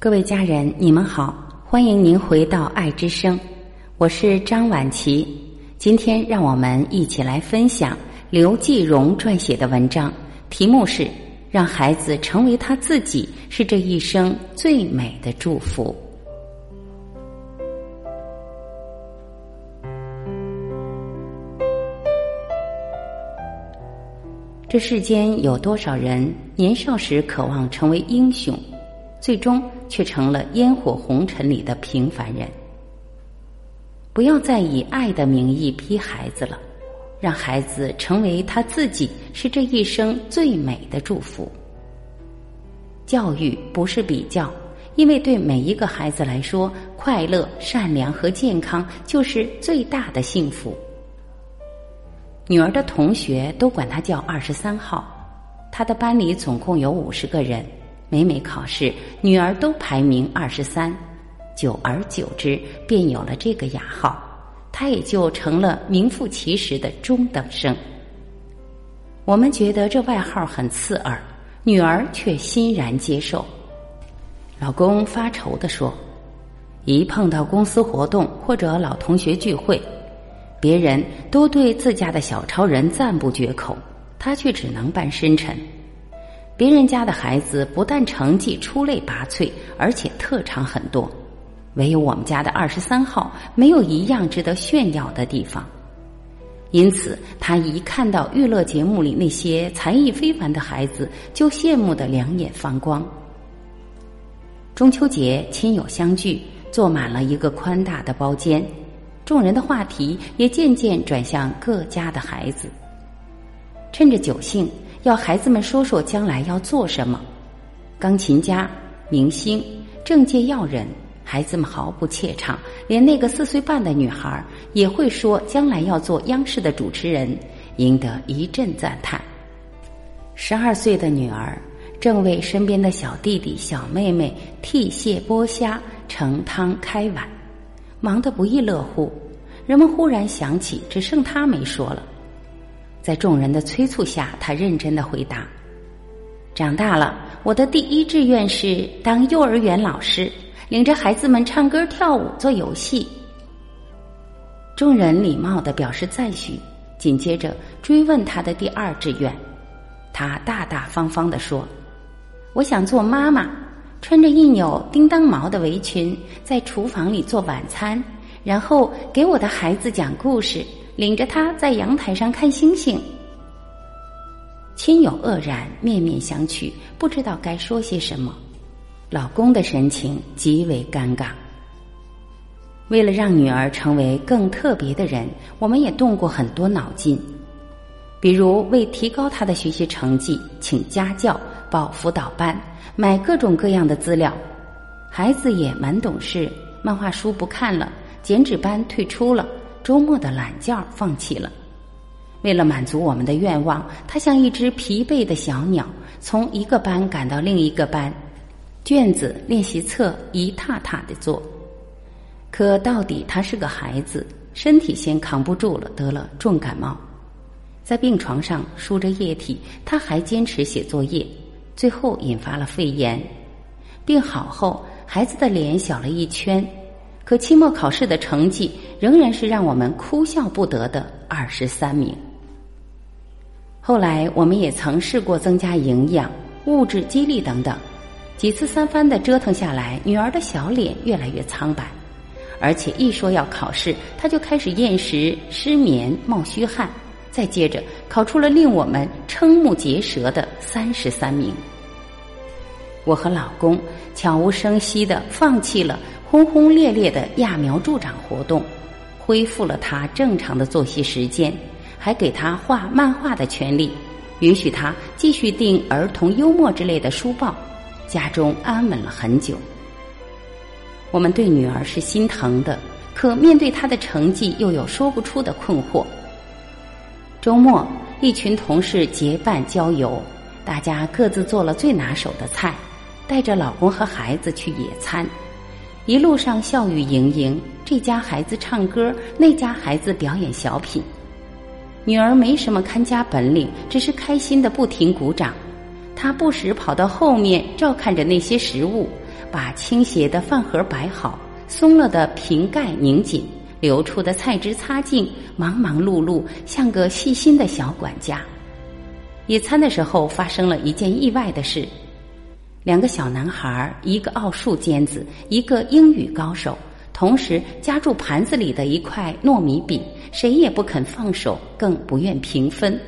各位家人，你们好，欢迎您回到爱之声，我是张婉琪。今天让我们一起来分享刘继荣撰写的文章，题目是《让孩子成为他自己是这一生最美的祝福》。这世间有多少人年少时渴望成为英雄，最终却成了烟火红尘里的平凡人？不要再以爱的名义逼孩子了，让孩子成为他自己，是这一生最美的祝福。教育不是比较，因为对每一个孩子来说，快乐、善良和健康就是最大的幸福。女儿的同学都管她叫二十三号，她的班里总共有五十个人，每每考试，女儿都排名二十三，久而久之，便有了这个雅号，她也就成了名副其实的中等生。我们觉得这外号很刺耳，女儿却欣然接受。老公发愁的说：“一碰到公司活动或者老同学聚会。”别人都对自家的小超人赞不绝口，他却只能扮深沉。别人家的孩子不但成绩出类拔萃，而且特长很多，唯有我们家的二十三号没有一样值得炫耀的地方。因此，他一看到娱乐节目里那些才艺非凡的孩子，就羡慕的两眼放光。中秋节，亲友相聚，坐满了一个宽大的包间。众人的话题也渐渐转向各家的孩子。趁着酒兴，要孩子们说说将来要做什么。钢琴家、明星、政界要人，孩子们毫不怯场。连那个四岁半的女孩也会说将来要做央视的主持人，赢得一阵赞叹。十二岁的女儿正为身边的小弟弟、小妹妹剔蟹、剥虾、盛汤、开碗。忙得不亦乐乎，人们忽然想起，只剩他没说了。在众人的催促下，他认真的回答：“长大了，我的第一志愿是当幼儿园老师，领着孩子们唱歌、跳舞、做游戏。”众人礼貌的表示赞许，紧接着追问他的第二志愿。他大大方方的说：“我想做妈妈。”穿着一扭叮当毛的围裙，在厨房里做晚餐，然后给我的孩子讲故事，领着他在阳台上看星星。亲友愕然，面面相觑，不知道该说些什么。老公的神情极为尴尬。为了让女儿成为更特别的人，我们也动过很多脑筋，比如为提高她的学习成绩，请家教。报辅导班，买各种各样的资料，孩子也蛮懂事。漫画书不看了，剪纸班退出了，周末的懒觉放弃了。为了满足我们的愿望，他像一只疲惫的小鸟，从一个班赶到另一个班，卷子、练习册一沓沓的做。可到底他是个孩子，身体先扛不住了，得了重感冒，在病床上输着液体，他还坚持写作业。最后引发了肺炎，病好后，孩子的脸小了一圈，可期末考试的成绩仍然是让我们哭笑不得的二十三名。后来我们也曾试过增加营养、物质激励等等，几次三番的折腾下来，女儿的小脸越来越苍白，而且一说要考试，她就开始厌食、失眠、冒虚汗。再接着考出了令我们瞠目结舌的三十三名。我和老公悄无声息的放弃了轰轰烈烈的揠苗助长活动，恢复了他正常的作息时间，还给他画漫画的权利，允许他继续订儿童幽默之类的书报，家中安稳了很久。我们对女儿是心疼的，可面对她的成绩又有说不出的困惑。周末，一群同事结伴郊游，大家各自做了最拿手的菜，带着老公和孩子去野餐。一路上笑语盈盈，这家孩子唱歌，那家孩子表演小品。女儿没什么看家本领，只是开心的不停鼓掌。她不时跑到后面照看着那些食物，把倾斜的饭盒摆好，松了的瓶盖拧紧，流出的菜汁擦净，忙忙碌碌，像个细心的小管家。野餐的时候，发生了一件意外的事：两个小男孩，一个奥数尖子，一个英语高手，同时夹住盘子里的一块糯米饼，谁也不肯放手，更不愿平分。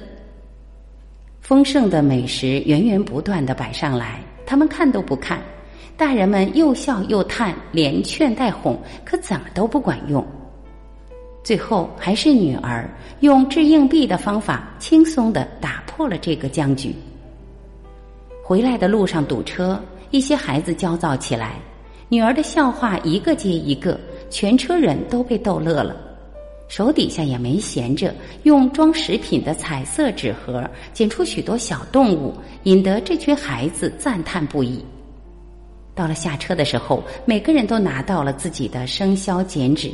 丰盛的美食源源不断的摆上来，他们看都不看。大人们又笑又叹，连劝带哄，可怎么都不管用。最后还是女儿用掷硬币的方法，轻松的打破了这个僵局。回来的路上堵车，一些孩子焦躁起来，女儿的笑话一个接一个，全车人都被逗乐了。手底下也没闲着，用装食品的彩色纸盒剪出许多小动物，引得这群孩子赞叹不已。到了下车的时候，每个人都拿到了自己的生肖剪纸，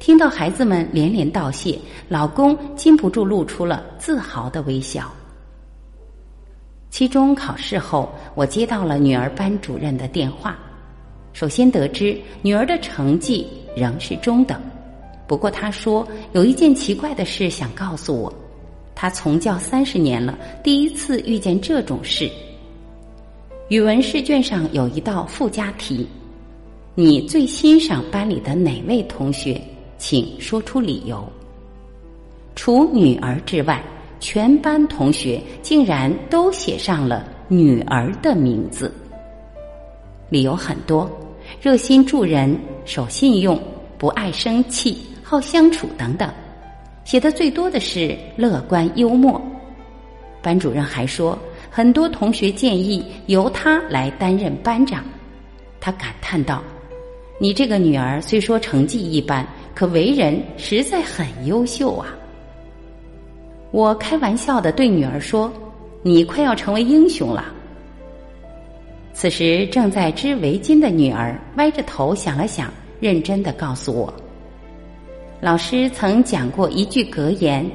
听到孩子们连连道谢，老公禁不住露出了自豪的微笑。期中考试后，我接到了女儿班主任的电话，首先得知女儿的成绩仍是中等。不过她说有一件奇怪的事想告诉我，他从教三十年了，第一次遇见这种事。语文试卷上有一道附加题：你最欣赏班里的哪位同学？请说出理由。除女儿之外，全班同学竟然都写上了女儿的名字。理由很多：热心助人、守信用、不爱生气。好相处等等，写的最多的是乐观幽默。班主任还说，很多同学建议由他来担任班长。他感叹道：“你这个女儿虽说成绩一般，可为人实在很优秀啊。”我开玩笑的对女儿说：“你快要成为英雄了。”此时正在织围巾的女儿歪着头想了想，认真的告诉我。老师曾讲过一句格言：“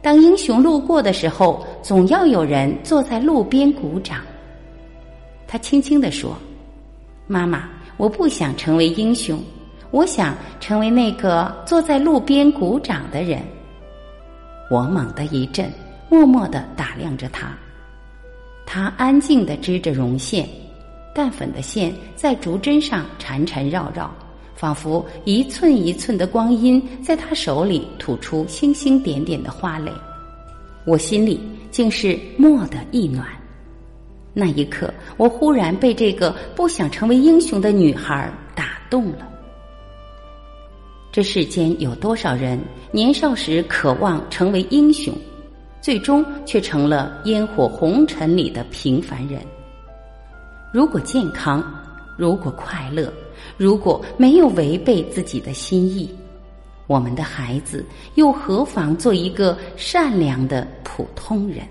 当英雄路过的时候，总要有人坐在路边鼓掌。”他轻轻地说：“妈妈，我不想成为英雄，我想成为那个坐在路边鼓掌的人。”我猛地一震，默默的打量着他。他安静的织着绒线，淡粉的线在竹针上缠缠绕绕。仿佛一寸一寸的光阴在他手里吐出星星点点的花蕾，我心里竟是蓦的一暖。那一刻，我忽然被这个不想成为英雄的女孩打动了。这世间有多少人年少时渴望成为英雄，最终却成了烟火红尘里的平凡人？如果健康，如果快乐。如果没有违背自己的心意，我们的孩子又何妨做一个善良的普通人？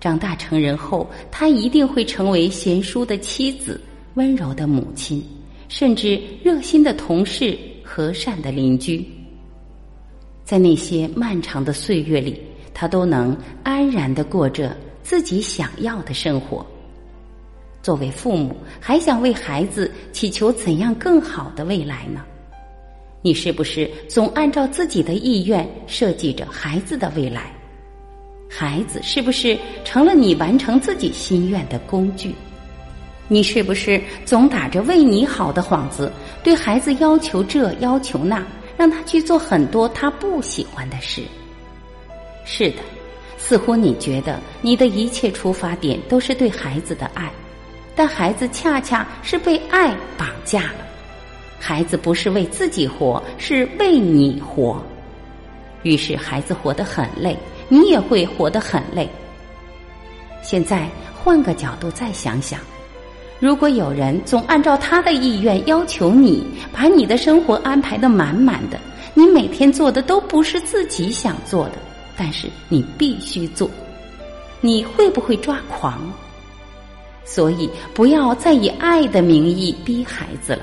长大成人后，他一定会成为贤淑的妻子、温柔的母亲，甚至热心的同事、和善的邻居。在那些漫长的岁月里，他都能安然的过着自己想要的生活。作为父母，还想为孩子祈求怎样更好的未来呢？你是不是总按照自己的意愿设计着孩子的未来？孩子是不是成了你完成自己心愿的工具？你是不是总打着为你好的幌子，对孩子要求这要求那，让他去做很多他不喜欢的事？是的，似乎你觉得你的一切出发点都是对孩子的爱。但孩子恰恰是被爱绑架了，孩子不是为自己活，是为你活，于是孩子活得很累，你也会活得很累。现在换个角度再想想，如果有人总按照他的意愿要求你，把你的生活安排的满满的，你每天做的都不是自己想做的，但是你必须做，你会不会抓狂？所以，不要再以爱的名义逼孩子了。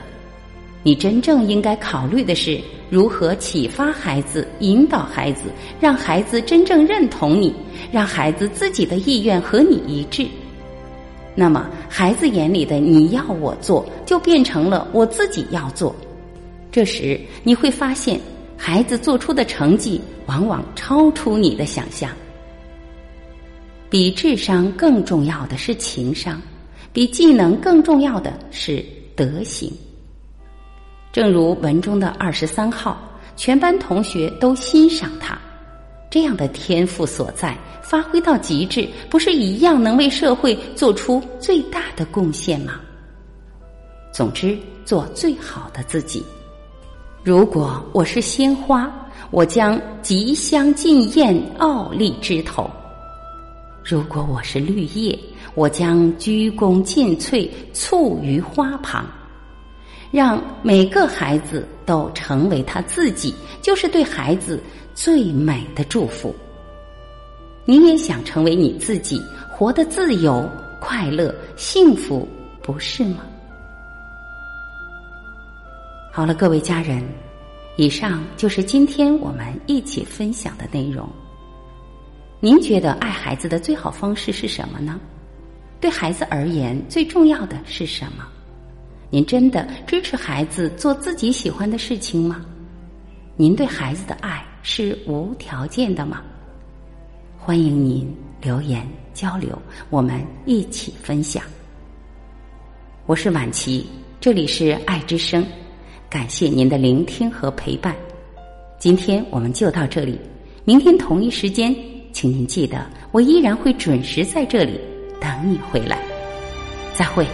你真正应该考虑的是如何启发孩子、引导孩子，让孩子真正认同你，让孩子自己的意愿和你一致。那么孩子眼里的你要我做，就变成了我自己要做。这时你会发现，孩子做出的成绩往往超出你的想象。比智商更重要的是情商，比技能更重要的是德行。正如文中的二十三号，全班同学都欣赏他。这样的天赋所在，发挥到极致，不是一样能为社会做出最大的贡献吗？总之，做最好的自己。如果我是鲜花，我将极香尽艳，傲立枝头；如果我是绿叶，我将鞠躬尽瘁，簇于花旁。让每个孩子都成为他自己，就是对孩子。最美的祝福。你也想成为你自己，活得自由、快乐、幸福，不是吗？好了，各位家人，以上就是今天我们一起分享的内容。您觉得爱孩子的最好方式是什么呢？对孩子而言，最重要的是什么？您真的支持孩子做自己喜欢的事情吗？您对孩子的爱？是无条件的吗？欢迎您留言交流，我们一起分享。我是晚琪，这里是爱之声，感谢您的聆听和陪伴。今天我们就到这里，明天同一时间，请您记得，我依然会准时在这里等你回来。再会。